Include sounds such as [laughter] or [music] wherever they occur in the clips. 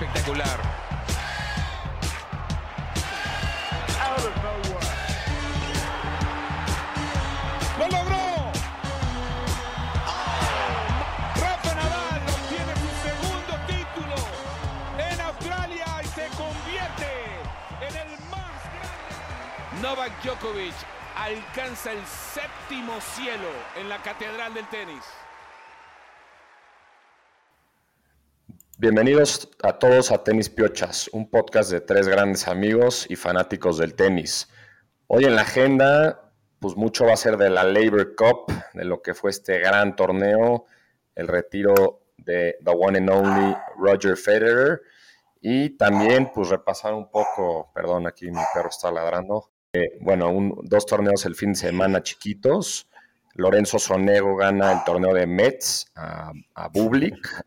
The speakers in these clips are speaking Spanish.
Espectacular. ¡Lo logró! Rafa Nadal obtiene su segundo título en Australia y se convierte en el más grande. Novak Djokovic alcanza el séptimo cielo en la catedral del tenis. Bienvenidos a todos a Tenis Piochas, un podcast de tres grandes amigos y fanáticos del tenis. Hoy en la agenda, pues mucho va a ser de la Labor Cup, de lo que fue este gran torneo, el retiro de the one and only Roger Federer y también pues repasar un poco, perdón, aquí mi perro está ladrando, eh, bueno, dos torneos el fin de semana chiquitos. Lorenzo Sonego gana el torneo de Mets a, a Bublik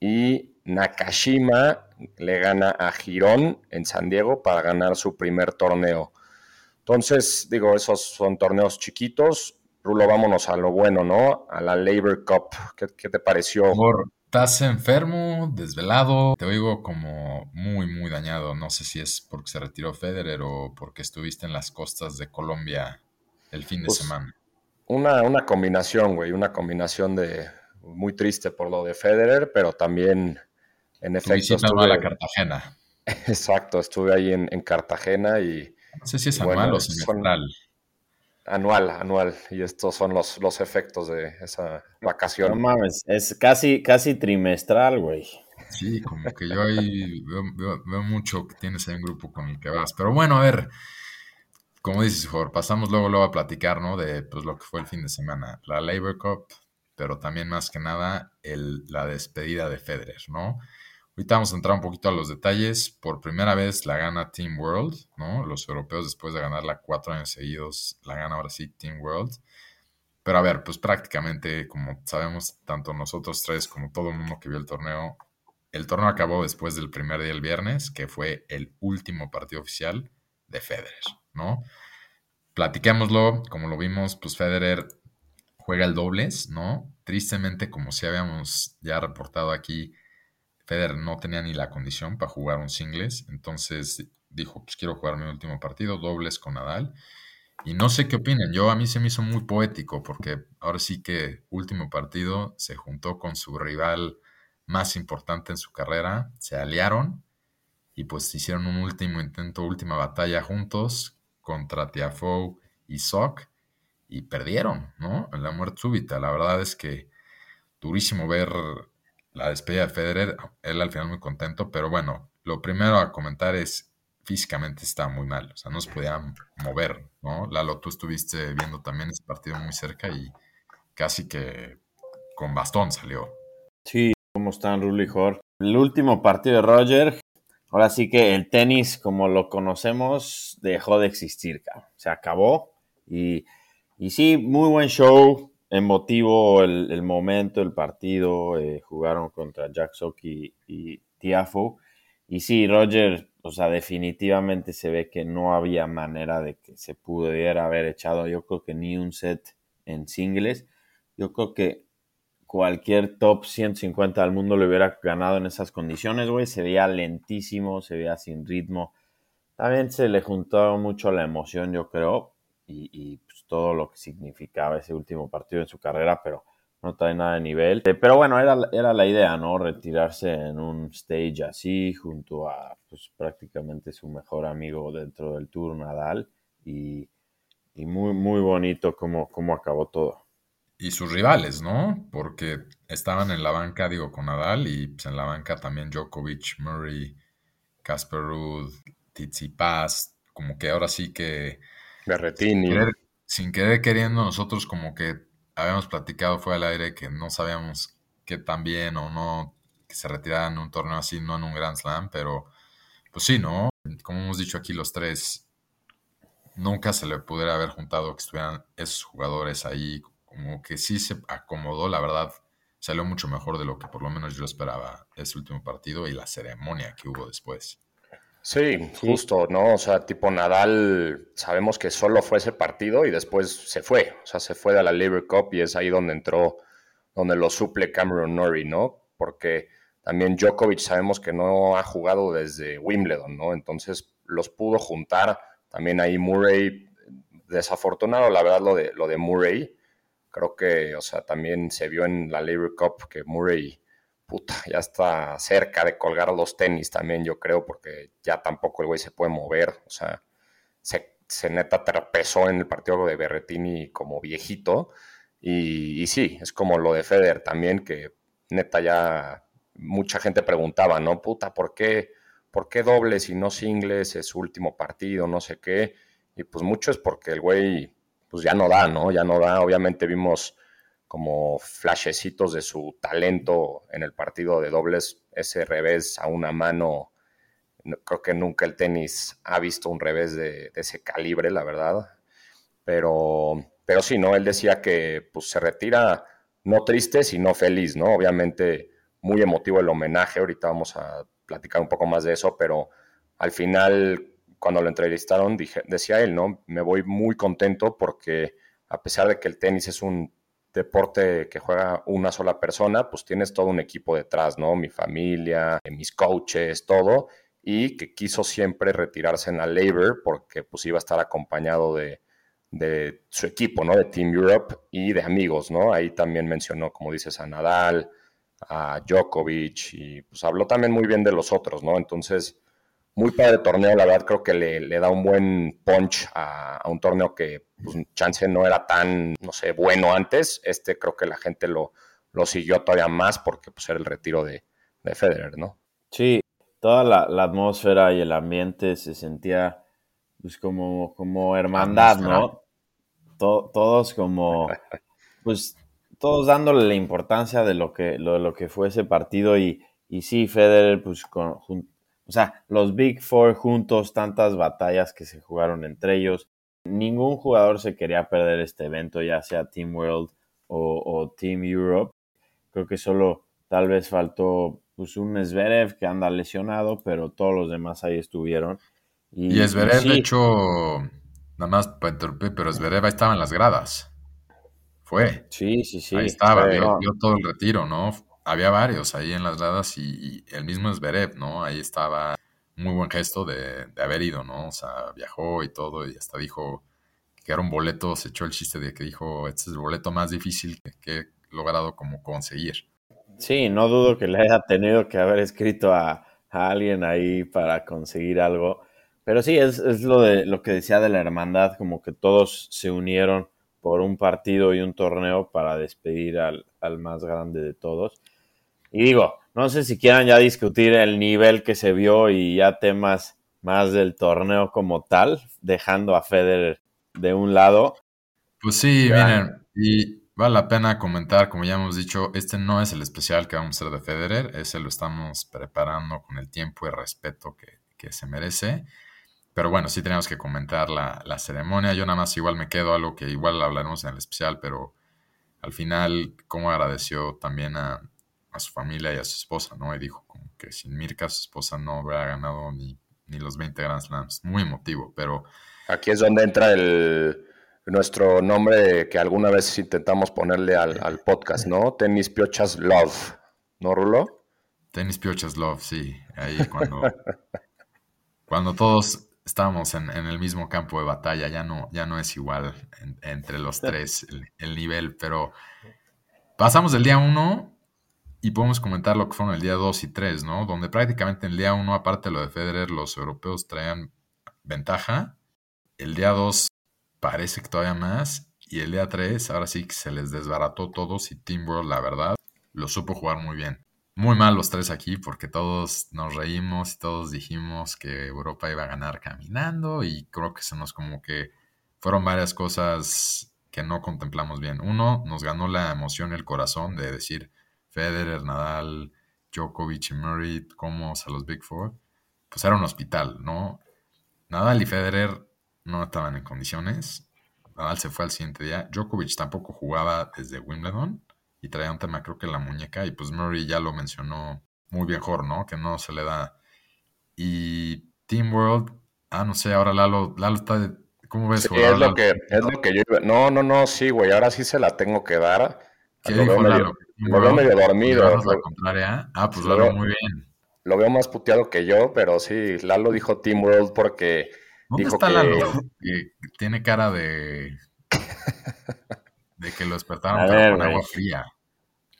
y Nakashima le gana a Girón en San Diego para ganar su primer torneo. Entonces, digo, esos son torneos chiquitos. Rulo, vámonos a lo bueno, ¿no? A la Labor Cup. ¿Qué, qué te pareció? Amor, estás enfermo, desvelado, te oigo como muy, muy dañado. No sé si es porque se retiró Federer o porque estuviste en las costas de Colombia el fin de Pues, semana. Una, una combinación, güey, una combinación de muy triste por lo de Federer, pero también, en efecto, estuve, a Cartagena. [laughs] exacto, estuve ahí en, en Cartagena y No sé si es Bueno, anual o son- semestral. anual, anual, y estos son los, los efectos de esa No vacación. mames, es casi, casi trimestral, güey. Sí, como que yo ahí veo, veo- veo mucho que tienes ahí un grupo con el que vas. Pero bueno, a ver, como dices, Jorge, pasamos luego, luego a platicar, ¿no? De pues, lo que fue el fin de semana. La Labor Cup, pero también más que nada el, la despedida de Federer, ¿no? Ahorita vamos a entrar un poquito a los detalles. Por primera vez la gana Team World, ¿no? Los europeos después de ganarla cuatro años seguidos, la gana ahora sí Team World. Pero a ver, pues prácticamente, como sabemos, tanto nosotros tres como todo el mundo que vio el torneo, el torneo acabó después del primer día el viernes, que fue el último partido oficial de Federer, ¿no? Platiquémoslo, como lo vimos, pues Federer juega el dobles, ¿no? Tristemente, como si habíamos ya reportado aquí, Federer no tenía ni la condición para jugar un singles, entonces dijo, pues quiero jugar mi último partido, dobles con Nadal. Y no sé qué opinen, yo a mí se me hizo muy poético porque ahora sí que último partido se juntó con su rival más importante en su carrera, se aliaron y pues hicieron un último intento, última batalla juntos contra Tiafoe y Sock y perdieron, ¿no? La muerte súbita. La verdad es que durísimo ver la despedida de Federer, él al final muy contento, pero bueno, lo primero a comentar es físicamente está muy mal, o sea, no se podía mover, ¿no? Lalo, tú estuviste viendo también ese partido muy cerca y casi que con bastón salió. Sí, ¿cómo están, Rulo y Jor? El último partido de Roger, ahora sí que el tenis, como lo conocemos, dejó de existir. Se acabó. Y, y sí, muy buen show, emotivo el, momento, el partido. eh, jugaron contra Jack Sock y, y Tiafo. Y sí, Roger, o sea, definitivamente se ve que no había manera de que se pudiera haber echado, yo creo que ni un set en singles. Yo creo que cualquier top 150 del mundo le hubiera ganado en esas condiciones, güey. Se veía lentísimo, se veía sin ritmo. También se le juntó mucho la emoción, yo creo, y, y, pues, todo lo que significaba ese último partido en su carrera, pero no trae nada de nivel. Eh, pero bueno, era, era la idea, ¿no? Retirarse en un stage así, junto a pues, prácticamente su mejor amigo dentro del tour, Nadal, y, y muy, muy bonito cómo, cómo acabó todo. Y sus rivales, ¿no? Porque estaban en la banca, digo, con Nadal y pues, en la banca también Djokovic, Murray, Casper Ruud, Tsitsipas, como que ahora sí que Berretini. querer- sin querer queriendo nosotros como que habíamos platicado fue al aire que no sabíamos qué tan bien o no que se retiraran en un torneo así, no en un Grand Slam, pero pues sí, ¿no? Como hemos dicho aquí los tres, nunca se le pudiera haber juntado que estuvieran esos jugadores ahí, como que sí se acomodó, la verdad, salió mucho mejor de lo que por lo menos yo esperaba ese último partido y la ceremonia que hubo después. Sí, justo, ¿no? O sea, tipo Nadal, sabemos que solo fue ese partido y después se fue. O sea, se fue de la Labor Cup y es ahí donde entró, donde lo suple Cameron Norrie, ¿no? porque también Djokovic sabemos que no ha jugado desde Wimbledon, ¿no? Entonces los pudo juntar. También ahí Murray, desafortunado la verdad lo de, lo de Murray. Creo que, o sea, también se vio en la Labor Cup que Murray, puta, ya está cerca de colgar los tenis también, yo creo, porque ya tampoco el güey se puede mover. O sea, se, se neta trapezó en el partido de Berretini como viejito. Y, y sí, es como lo de Federer también, que neta ya mucha gente preguntaba, ¿no? Puta, ¿por qué, ¿por qué dobles y no singles? Es su último partido, no sé qué. Y pues mucho es porque el güey, pues ya no da, ¿no? Ya no da. Obviamente vimos como flashecitos de su talento en el partido de dobles, ese revés a una mano. Creo que nunca el tenis ha visto un revés de, ese calibre, la verdad. Pero, pero sí, ¿no? Él decía que pues, se retira no triste, sino feliz, ¿no? Obviamente muy emotivo el homenaje, ahorita vamos a platicar un poco más de eso, pero al final, cuando lo entrevistaron, decía él, ¿no? Me voy muy contento porque a pesar de que el tenis es un deporte que juega una sola persona, pues tienes todo un equipo detrás, ¿no? Mi familia, mis coaches, todo, y que quiso siempre retirarse en la Labor porque pues iba a estar acompañado de, de su equipo, ¿no? De Team Europe y de amigos, ¿no? Ahí también mencionó, como dices, a Nadal, a Djokovic y pues habló también muy bien de los otros, ¿no? Entonces, muy padre torneo, la verdad creo que le, da un buen punch a, un torneo que pues, chance no era tan, no sé, bueno antes. Este creo que la gente lo, lo siguió todavía más porque pues era el retiro de, de Federer, ¿no? Sí, toda la, atmósfera y el ambiente se sentía pues como, como hermandad, ¿no? todos como, pues todos dándole la importancia de lo que, lo, lo que fue ese partido y, y sí, Federer, pues con, o sea, los Big Four juntos, tantas batallas que se jugaron entre ellos, ningún jugador se quería perder este evento, ya sea Team World o, Team Europe. Creo que solo tal vez faltó pues, un Zverev que anda lesionado, pero todos los demás ahí estuvieron. Y, y Zverev, de hecho, nada más para interrumpir, pero Zverev estaba en las gradas. Fue. Sí, sí, sí. Ahí estaba, vio, todo el retiro, ¿no? Había varios ahí en las gradas y, el mismo Zverev, ¿no? Ahí estaba muy buen gesto de, haber ido, ¿no? O sea, viajó y todo y hasta dijo que era un boleto, se echó el chiste de que dijo, este es el boleto más difícil que, he logrado como conseguir. Sí, no dudo que le haya tenido que haber escrito a, a alguien ahí para conseguir algo. Pero sí, es, es, lo, de, lo que decía de la hermandad, como que todos se unieron por un partido y un torneo para despedir al, más grande de todos. Y digo, no sé si quieran ya discutir el nivel que se vio y ya temas más del torneo como tal, dejando a Federer de un lado. Pues sí, miren, y vale la pena comentar, como ya hemos dicho, este no es el especial que vamos a hacer de Federer, ese lo estamos preparando con el tiempo y respeto que, que se merece. Pero bueno, sí tenemos que comentar la, ceremonia. Yo nada más igual me quedo algo que igual hablaremos en el especial, pero al final, cómo agradeció también a, su familia y a su esposa, ¿no? Y dijo como que sin Mirka su esposa no hubiera ganado ni, ni los 20 Grand Slams. Muy emotivo, pero... Aquí es donde entra el, nuestro nombre que alguna vez intentamos ponerle al, al podcast, ¿no? Tenis Piochas Love, ¿no, Rulo? Tenis Piochas Love, sí. Ahí cuando, [laughs] cuando todos estábamos en, el mismo campo de batalla, ya no, ya no es igual entre los [laughs] tres el, nivel, pero pasamos del día 1 y podemos comentar lo que fueron el día 2 y 3, ¿no? Donde prácticamente en el día 1, aparte de lo de Federer, los europeos traían ventaja. El día 2 parece que todavía más. Y el día 3, ahora sí que se les desbarató todos y Team World, la verdad, lo supo jugar muy bien muy mal los tres aquí porque todos nos reímos y todos dijimos que Europa iba a ganar caminando y creo que se nos como que fueron varias cosas que no contemplamos bien. Uno, nos ganó la emoción el corazón de decir Federer, Nadal, Djokovic y Murray, como a los Big Four. Pues era un hospital, ¿no? Nadal y Federer no estaban en condiciones. Nadal se fue al siguiente día. Djokovic tampoco jugaba desde Wimbledon y traía un tema creo que la muñeca y pues Murray ya lo mencionó muy mejor, ¿no? Que no se le da. Y Team World, ah, no sé, ahora Lalo, Lalo está, ¿cómo ves? es, lo que, es lo que yo, no, no, no, sí, güey, ahora sí se la tengo que dar ¿Qué Lo dijo veo medio- Lalo? lo veo medio dormido. ¿Llevarnos la Lo- contraria? Ah, pues lo Lalo, veo- muy bien. Lo veo más puteado que yo, pero sí, Lalo dijo Team World porque ¿Dónde dijo está que- Lalo? Que tiene cara de... de que lo despertaron [laughs] ver, con agua fría.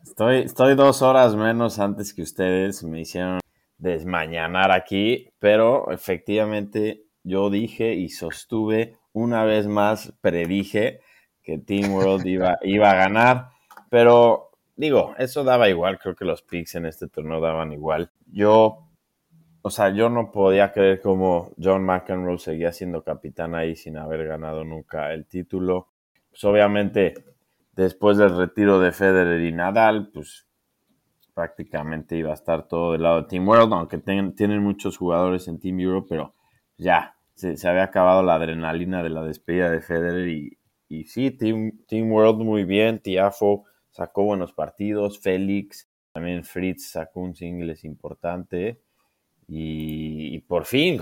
Estoy, estoy dos horas menos antes que ustedes. Me hicieron desmañanar aquí, pero efectivamente yo dije y sostuve una vez más, predije que Team World iba, iba a ganar, pero digo, eso daba igual. Creo que los picks en este torneo daban igual. Yo, o sea, yo no podía creer cómo John McEnroe seguía siendo capitán ahí sin haber ganado nunca el título. Pues obviamente después del retiro de Federer y Nadal, pues prácticamente iba a estar todo del lado de Team World, aunque ten- tienen muchos jugadores en Team Europe, pero ya, se, se había acabado la adrenalina de la despedida de Federer y, y sí, Team, Team World muy bien, Tiafo sacó buenos partidos, Félix, también Fritz sacó un singles importante y, por fin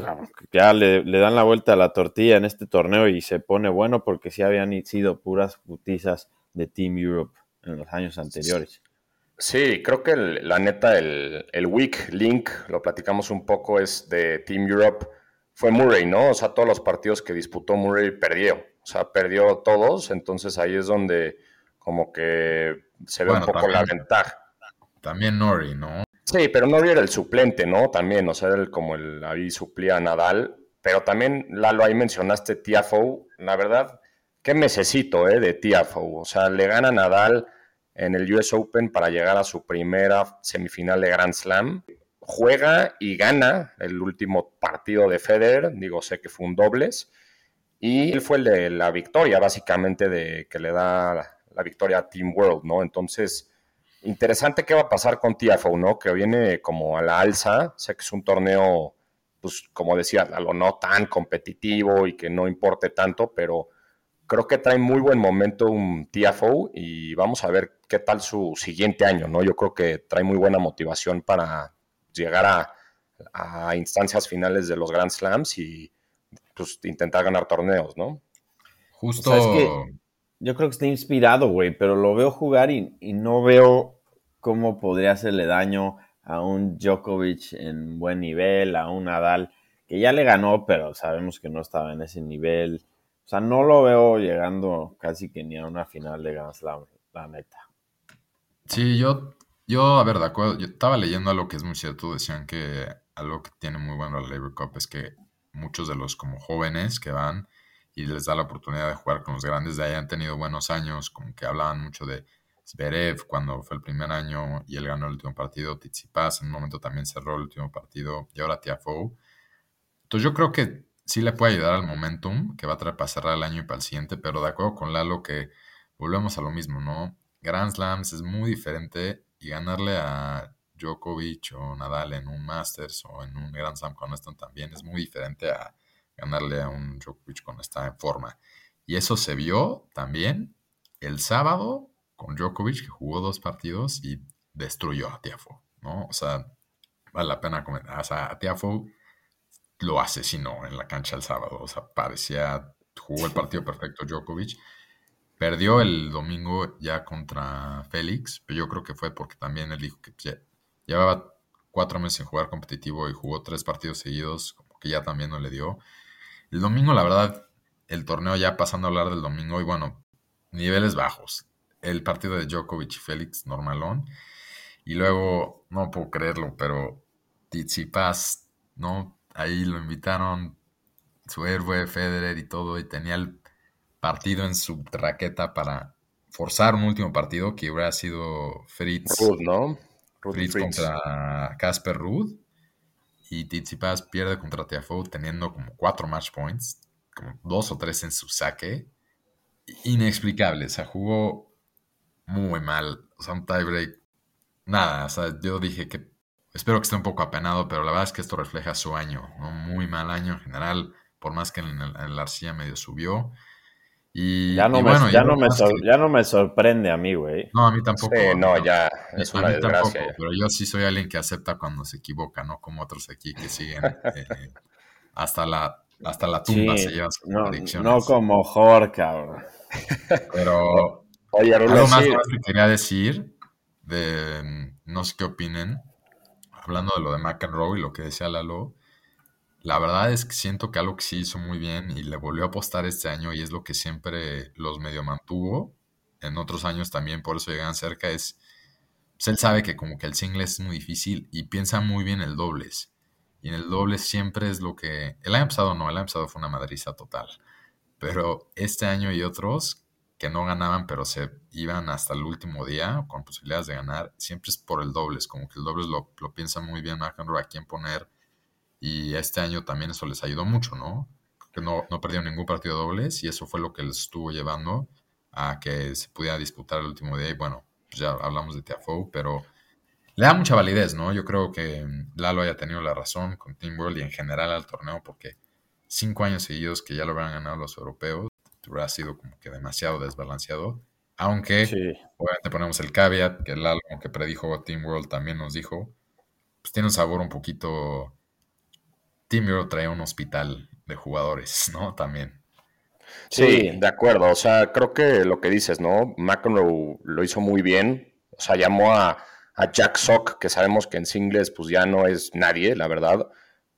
ya le, le dan la vuelta a la tortilla en este torneo y se pone bueno porque sí habían sido puras putizas de Team Europe en los años anteriores. Sí, creo que la neta, el, el weak link, lo platicamos un poco, es de Team Europe, fue Murray, ¿no? O sea, todos los partidos que disputó Murray perdió. O sea, perdió todos, entonces ahí es donde como que se ve Bueno, un poco la también. ventaja. También Nori, ¿no? Sí, pero no era el suplente, ¿no? También, o sea, era el- como el ahí suplía a Nadal. Pero también, Lalo, ahí mencionaste Tiafoe. La verdad, qué necesito, ¿eh? De Tiafoe. O sea, le gana Nadal en el US Open para llegar a su primera semifinal de Grand Slam. Juega y gana el último partido de Federer. Digo, sé que fue un dobles. Y él fue el de la victoria, básicamente, de que le da la, victoria a Team World, ¿no? Entonces, interesante qué va a pasar con Tiafoe, ¿no? Que viene como a la alza. Sé que es un torneo, pues, como decía, a lo no tan competitivo y que no importe tanto, pero creo que trae muy buen momento un Tiafoe y vamos a ver qué tal su siguiente año, ¿no? Yo creo que trae muy buena motivación para llegar a, a instancias finales de los Grand Slams y pues intentar ganar torneos, ¿no? Justo... O sea, es que- Yo creo que está inspirado, güey, pero lo veo jugar y, y no veo cómo podría hacerle daño a un Djokovic en buen nivel, a un Nadal que ya le ganó, pero sabemos que no estaba en ese nivel. O sea, no lo veo llegando casi que ni a una final de Grand Slam, la neta. Sí, yo, yo, a ver, de acuerdo, yo estaba leyendo algo que es muy cierto, decían que algo que tiene muy bueno la Labor Cup es que muchos de los como jóvenes que van y les da la oportunidad de jugar con los grandes de ahí han tenido buenos años, como que hablaban mucho de Zverev cuando fue el primer año y él ganó el último partido, Tsitsipas en un momento también cerró el último partido y ahora Tiafoe. Entonces yo creo que sí le puede ayudar al momentum que va a traer para cerrar el año y para el siguiente, pero de acuerdo con Lalo que volvemos a lo mismo, ¿no? Grand Slams es muy diferente y ganarle a Djokovic o Nadal en un Masters o en un Grand Slam cuando están también es muy diferente a ganarle a un Djokovic cuando está en forma. Y eso se vio también el sábado con Djokovic que jugó dos partidos y destruyó a Tiafoe, ¿no? O sea, vale la pena comentar. O sea, a Tiafoe lo asesinó en la cancha el sábado. O sea, parecía, jugó el partido perfecto Djokovic. Perdió el domingo ya contra Félix, pero yo creo que fue porque también él dijo que llevaba cuatro meses sin jugar competitivo y jugó tres partidos seguidos, como que ya también no le dio. El domingo, la verdad, el torneo ya pasando a hablar del domingo y bueno, niveles bajos. El partido de Djokovic y Félix, normalón. Y luego, no puedo creerlo, pero Tsitsipas, ¿no? Ahí lo invitaron su héroe Federer y todo, y tenía el partido en su raqueta para forzar un último partido que hubiera sido Fritz, Ruth, ¿no? Ruth Fritz Fritz. contra Casper Ruud. Y Tsitsipas pierde contra Tiafoe teniendo como cuatro match points, como dos o tres en su saque. Inexplicable, o sea, jugó muy mal. O sea, un tiebreak. Nada, o sea, yo dije que espero que esté un poco apenado, pero la verdad es que esto refleja su año, ¿no? Muy mal año en general, por más que en el, en el arcilla medio subió. Y, Ya no, y me, ya, no me más sor- que- ya no me sorprende a mí, güey. no, a mí tampoco. Sí, no, tampoco. ya es a una mí desgracia. tampoco, pero yo sí soy alguien que acepta cuando se equivoca, no como otros aquí que siguen eh, hasta la hasta la tumba Sí, se llevan sus no, predicciones. no como Jorge, cabrón. Pero, Oye, Algo más sí, más que quería decir, de, no sé qué opinen, hablando de lo de McEnroe y lo que decía Lalo, la verdad es que siento que algo que sí hizo muy bien y le volvió a apostar este año y es lo que siempre los medio mantuvo, en otros años también por eso llegan cerca, es, pues él sabe que como que el single es muy difícil y piensa muy bien el dobles. Y en el dobles siempre es lo que... El año pasado no, el año pasado fue una madriza total. Pero este año y otros que no ganaban, pero se iban hasta el último día con posibilidades de ganar, siempre es por el dobles, como que el dobles lo, lo piensa muy bien McEnroe a quién poner y este año también eso les ayudó mucho, ¿no? Que no, no perdieron ningún partido dobles y eso fue lo que les estuvo llevando a que se pudiera disputar el último día. Y bueno, pues ya hablamos de Tiafoe, pero le da mucha validez, ¿no? Yo creo que Lalo haya tenido la razón con Team World y en general al torneo, porque cinco años seguidos que ya lo hubieran ganado los europeos, hubiera sido como que demasiado desbalanceado. Aunque, Sí. obviamente ponemos el caveat, que Lalo, que predijo Team World, también nos dijo, pues tiene un sabor un poquito... Team World trae un hospital de jugadores, [laughs] ¿no? También. Sí, de acuerdo. O sea, creo que lo que dices, ¿no? McEnroe lo hizo muy bien. O sea, llamó a, a Jack Sock, que sabemos que en singles pues ya no es nadie, la verdad.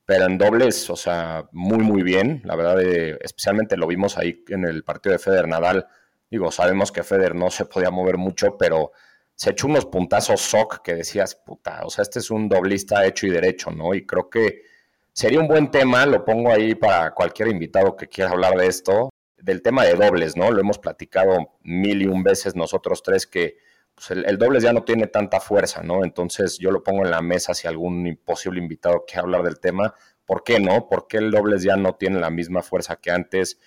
Pero en dobles, o sea, muy, muy bien. La verdad, eh, especialmente lo vimos ahí en el partido de Federer Nadal. Digo, sabemos que Federer no se podía mover mucho, pero se echó unos puntazos Sock que decías, puta, o sea, este es un doblista hecho y derecho, ¿no? Y creo que sería un buen tema, lo pongo ahí para cualquier invitado que quiera hablar de esto, del tema de dobles, ¿no? Lo hemos platicado mil y un veces nosotros tres que pues, el, dobles ya no tiene tanta fuerza, ¿no? Entonces yo lo pongo en la mesa si algún posible invitado quiere hablar del tema. ¿Por qué no? ¿Por qué el dobles ya no tiene la misma fuerza que antes?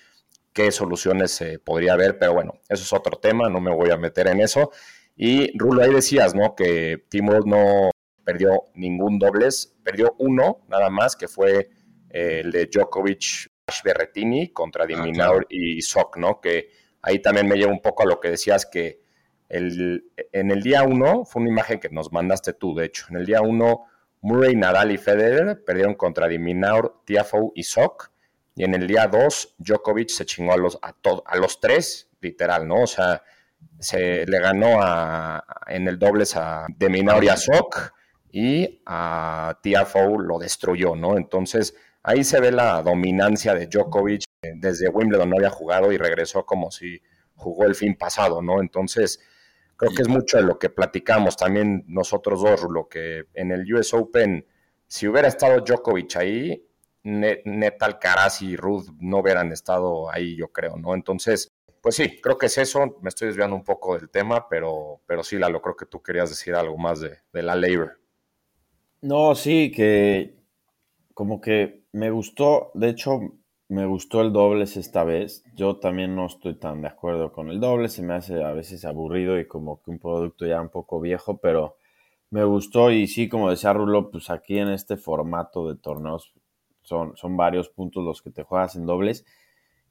¿Qué soluciones eh, podría haber? Pero bueno, eso es otro tema, no me voy a meter en eso. Y Rulo, ahí decías, ¿no? Que Timo no perdió ningún dobles, perdió uno nada más, que fue eh, el de Djokovic Berretini contra Diminaur ah, claro. y Sock, ¿no? Que ahí también me lleva un poco a lo que decías que el, en el día uno, fue una imagen que nos mandaste tú, de hecho, en el día uno, Murray, Nadal y Federer perdieron contra Diminaur, Tiafoe y Sock, y en el día dos, Djokovic se chingó a los, a, to, a los tres, literal, ¿no? O sea, se le ganó a, en el dobles a Deminaur y a Sock, y a Tiafoe lo destruyó, ¿no? Entonces, ahí se ve la dominancia de Djokovic. Desde Wimbledon no había jugado y regresó como si jugó el fin pasado, ¿no? Entonces, creo que es mucho de lo que platicamos también nosotros dos, lo que en el US Open, si hubiera estado Djokovic ahí, Neta Alcaraz y Ruth no hubieran estado ahí, yo creo, ¿no? Entonces, pues sí, creo que es eso. Me estoy desviando un poco del tema, pero, pero sí, Lalo, creo que tú querías decir algo más de, de la labor. No, sí, que como que me gustó, de hecho, me gustó el dobles esta vez. Yo también no estoy tan de acuerdo con el doble, se me hace a veces aburrido y como que un producto ya un poco viejo, pero me gustó y sí, como decía Rulo, pues aquí en este formato de torneos son, son varios puntos los que te juegas en dobles.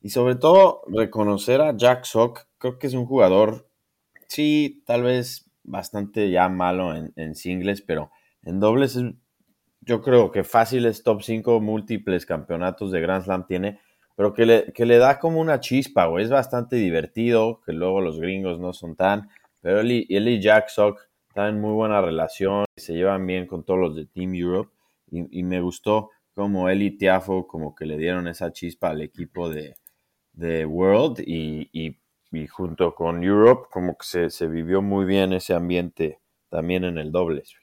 Y sobre todo reconocer a Jack Sock, creo que es un jugador, sí, tal vez bastante ya malo en, en singles, pero en dobles es, yo creo que fácil es top 5 múltiples campeonatos de Grand Slam tiene, pero que le, que le da como una chispa, güey. Es bastante divertido, que luego los gringos no son tan, pero él y, él y Jack Sock están en muy buena relación, se llevan bien con todos los de Team Europe, y, y me gustó como él y Tiafo como que le dieron esa chispa al equipo de, de World y, y, y, junto con Europe como que se, se vivió muy bien ese ambiente también en el dobles.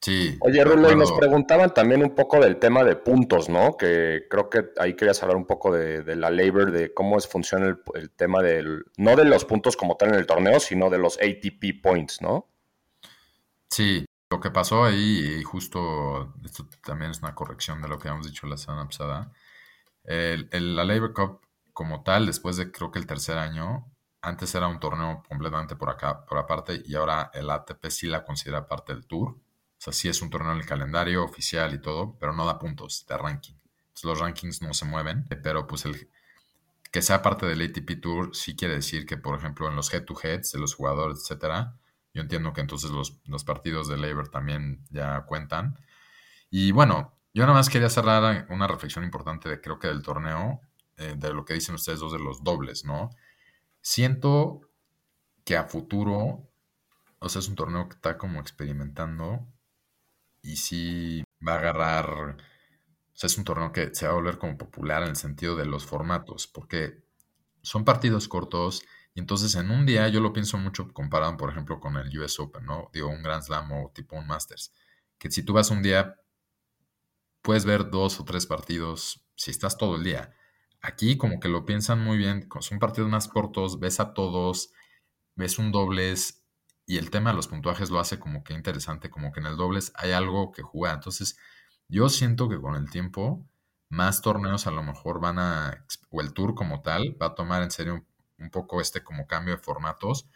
Sí. Oye, Rulo, y nos preguntaban también un poco del tema de puntos, ¿no? Que creo que ahí querías hablar un poco de, de la labor, de cómo es, funciona el, el, tema del, no de los puntos como tal en el torneo, sino de los ATP points, ¿no? Sí, lo que pasó ahí, y justo esto también es una corrección de lo que habíamos dicho la semana pasada, el, el, la Labor Cup como tal, después de creo que el tercer año, antes era un torneo completamente por acá, por aparte, y ahora el ATP sí la considera parte del tour. O sea, sí es un torneo en el calendario oficial y todo, pero no da puntos de ranking. Entonces, los rankings no se mueven, pero pues el que sea parte del ATP Tour sí quiere decir que, por ejemplo, en los head-to-heads de los jugadores, etcétera, yo entiendo que entonces los, los partidos de Labor también ya cuentan. Y bueno, yo nada más quería cerrar una reflexión importante de creo que del torneo, eh, de lo que dicen ustedes dos de los dobles, ¿no? Siento que a futuro, o sea, es un torneo que está como experimentando y sí va a agarrar, es un torneo que se va a volver como popular en el sentido de los formatos, porque son partidos cortos y entonces en un día yo lo pienso mucho comparado, por ejemplo, con el US Open, ¿no? Digo, un Grand Slam o tipo un Masters, que si tú vas un día, puedes ver dos o tres partidos si estás todo el día. Aquí como que lo piensan muy bien, son partidos más cortos, ves a todos, ves un dobles y el tema de los puntuajes lo hace como que interesante, como que en el dobles hay algo que jugar. Entonces, yo siento que con el tiempo, más torneos a lo mejor van a, o el tour como tal, va a tomar en serio un, poco este como cambio de formatos.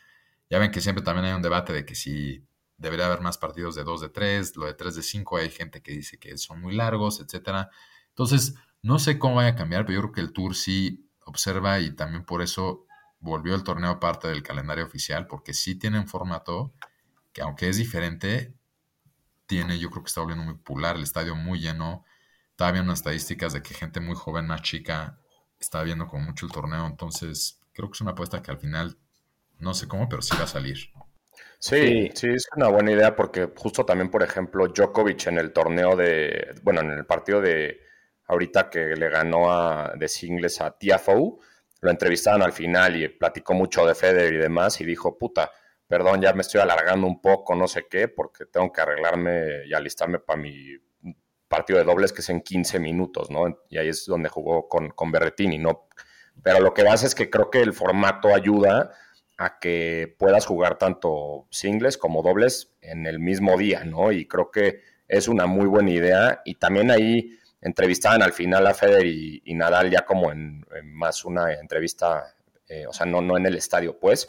Ya ven que siempre también hay un debate de que si debería haber más partidos de 2 de 3, lo de 3 de 5, hay gente que dice que son muy largos, etcétera. Entonces, no sé cómo vaya a cambiar, pero yo creo que el Tour sí observa y también por eso volvió el torneo parte del calendario oficial, porque sí tiene un formato que aunque es diferente, tiene, yo creo que está volviendo muy popular, el estadio muy lleno. Estaba viendo unas estadísticas de que gente muy joven, más chica, está viendo con mucho el torneo. Entonces, creo que es una apuesta que al final, no sé cómo, pero sí va a salir. Sí, sí, es una buena idea porque justo también, por ejemplo, Djokovic en el torneo de, bueno, en el partido de, ahorita que le ganó a, de singles a Tiafoe, lo entrevistaron al final y platicó mucho de Federer y demás y dijo, puta, perdón, ya me estoy alargando un poco, no sé qué, porque tengo que arreglarme y alistarme para mi partido de dobles que es en 15 minutos, ¿no? Y ahí es donde jugó con, con Berretini, ¿no? Pero lo que pasa es que creo que el formato ayuda a que puedas jugar tanto singles como dobles en el mismo día, ¿no? Y creo que es una muy buena idea. Y también ahí entrevistaban al final a Feder y, Nadal ya como en, más una entrevista, eh, o sea, no, no en el estadio, pues,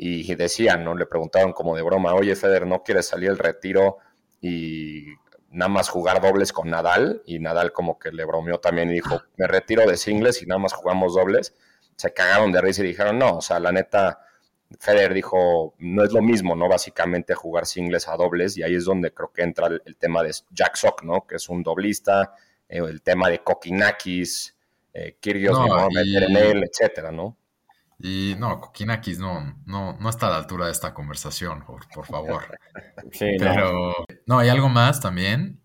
y decían, ¿no? Le preguntaban como de broma, oye, Feder, ¿no quieres salir el retiro y nada más jugar dobles con Nadal? Y Nadal como que le bromeó también y dijo, me retiro de singles y nada más jugamos dobles. Se cagaron de risa y dijeron, no, o sea, la neta, Federer dijo, no es lo mismo, ¿no? Básicamente jugar singles a dobles y ahí es donde creo que entra el tema de Jack Sock, ¿no? Que es un doblista, eh, el tema de Kokinakis, eh, Kyrgios, no, meter en él, etcétera, ¿no? Y no, Kokinakis no, no, no está a la altura de esta conversación, por, favor. [laughs] sí, pero no. hay algo más también,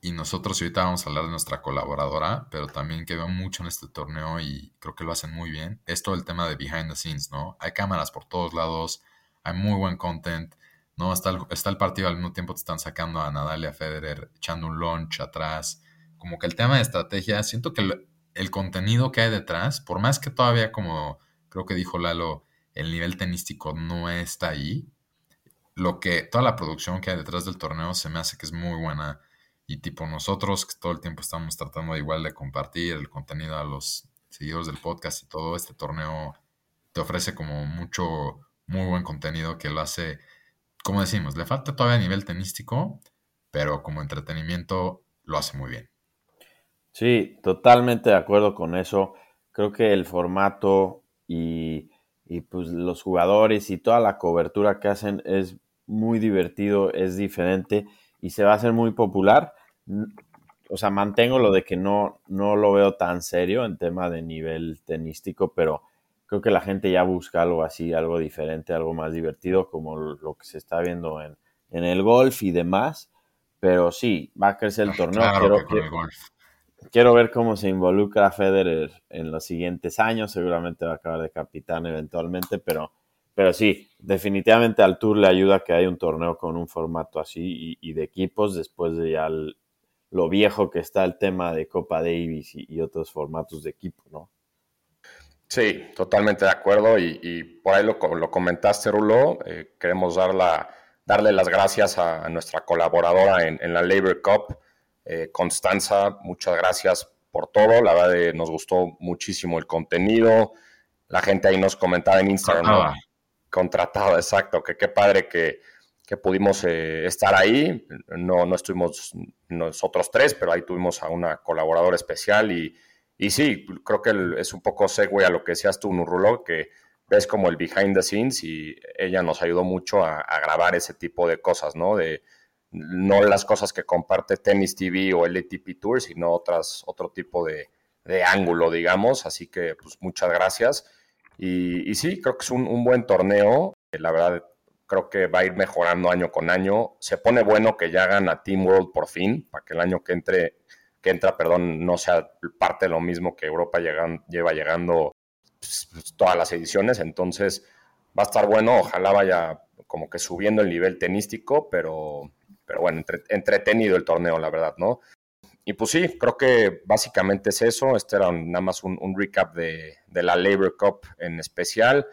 y nosotros ahorita vamos a hablar de nuestra colaboradora, pero también que veo mucho en este torneo y creo que lo hacen muy bien, es todo el tema de behind the scenes, ¿no? Hay cámaras por todos lados, hay muy buen content, ¿no? Está el, está el partido al mismo tiempo te están sacando a Nadal y a Federer echando un launch atrás, como que el tema de estrategia, siento que el, contenido que hay detrás, por más que todavía como creo que dijo Lalo, el nivel tenístico no está ahí, lo que toda la producción que hay detrás del torneo se me hace que es muy buena y tipo nosotros que todo el tiempo estamos tratando igual de compartir el contenido a los seguidores del podcast y todo este torneo te ofrece como mucho muy buen contenido que lo hace como decimos, le falta todavía nivel tenístico, pero como entretenimiento lo hace muy bien. Sí, totalmente de acuerdo con eso. Creo que el formato y, pues los jugadores y toda la cobertura que hacen es muy divertido, es diferente y se va a hacer muy popular. O sea, mantengo lo de que no, no lo veo tan serio en tema de nivel tenístico, pero creo que la gente ya busca algo así, algo diferente, algo más divertido, como lo que se está viendo en, en el golf y demás. Pero sí, va a crecer el torneo. Claro que el golf quiero ver cómo se involucra Federer en los siguientes años. Seguramente va a acabar de capitán eventualmente, pero, pero sí, definitivamente al Tour le ayuda que haya un torneo con un formato así y, de equipos después de ya lo viejo que está el tema de Copa Davis y, otros formatos de equipo, ¿no? Sí, totalmente de acuerdo y, por ahí lo, lo comentaste, Rulo. Eh, queremos dar darle las gracias a, nuestra colaboradora en, en la Labor Cup. Eh, Constanza, muchas gracias por todo. La verdad, eh, nos gustó muchísimo el contenido. La gente ahí nos comentaba en Instagram. Contratado, exacto. Que qué padre que, pudimos eh, estar ahí. No, no estuvimos nosotros tres, pero ahí tuvimos a una colaboradora especial. Y, y sí, creo que es un poco segue a lo que decías tú, Nurrulo, que ves como el behind the scenes y ella nos ayudó mucho a, a grabar ese tipo de cosas, ¿no? De, no las cosas que comparte Tennis TV o el ATP Tour, sino otras, otro tipo de, ángulo, digamos. Así que, pues, muchas gracias. Y, sí, creo que es un, un buen torneo. La verdad, creo que va a ir mejorando año con año. Se pone bueno que ya hagan a Team World por fin, para que el año que entre, que entra, perdón, no sea parte de lo mismo que Europa lleva llegando pues, pues, todas las ediciones. Entonces, va a estar bueno. Ojalá vaya como que subiendo el nivel tenístico, pero, pero bueno, entretenido el torneo, la verdad, ¿no? Y pues sí, creo que básicamente es eso. Este era nada más un, recap de, de la Labor Cup en especial.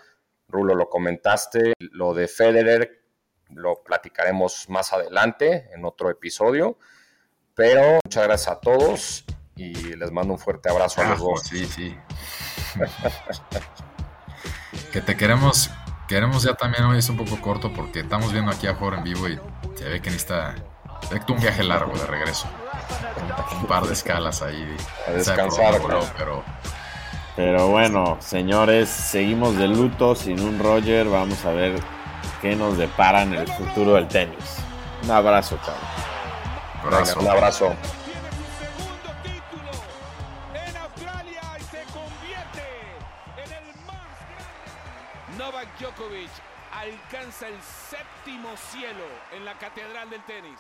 Rulo, lo comentaste, lo de Federer lo platicaremos más adelante en otro episodio. Pero muchas gracias a todos y les mando un fuerte abrazo a los dos. Sí, sí. que te queremos, queremos ya también hoy es un poco corto porque estamos viendo aquí a Jorge en vivo y se ve que necesita, se ve que un viaje largo de regreso. Un, par de escalas ahí. A descansar, pero pero bueno, señores, seguimos de luto sin un Roger. Vamos a ver qué nos depara en el futuro del tenis. Un abrazo, cabrón. un abrazo. Novak Djokovic alcanza el séptimo cielo en la catedral del tenis.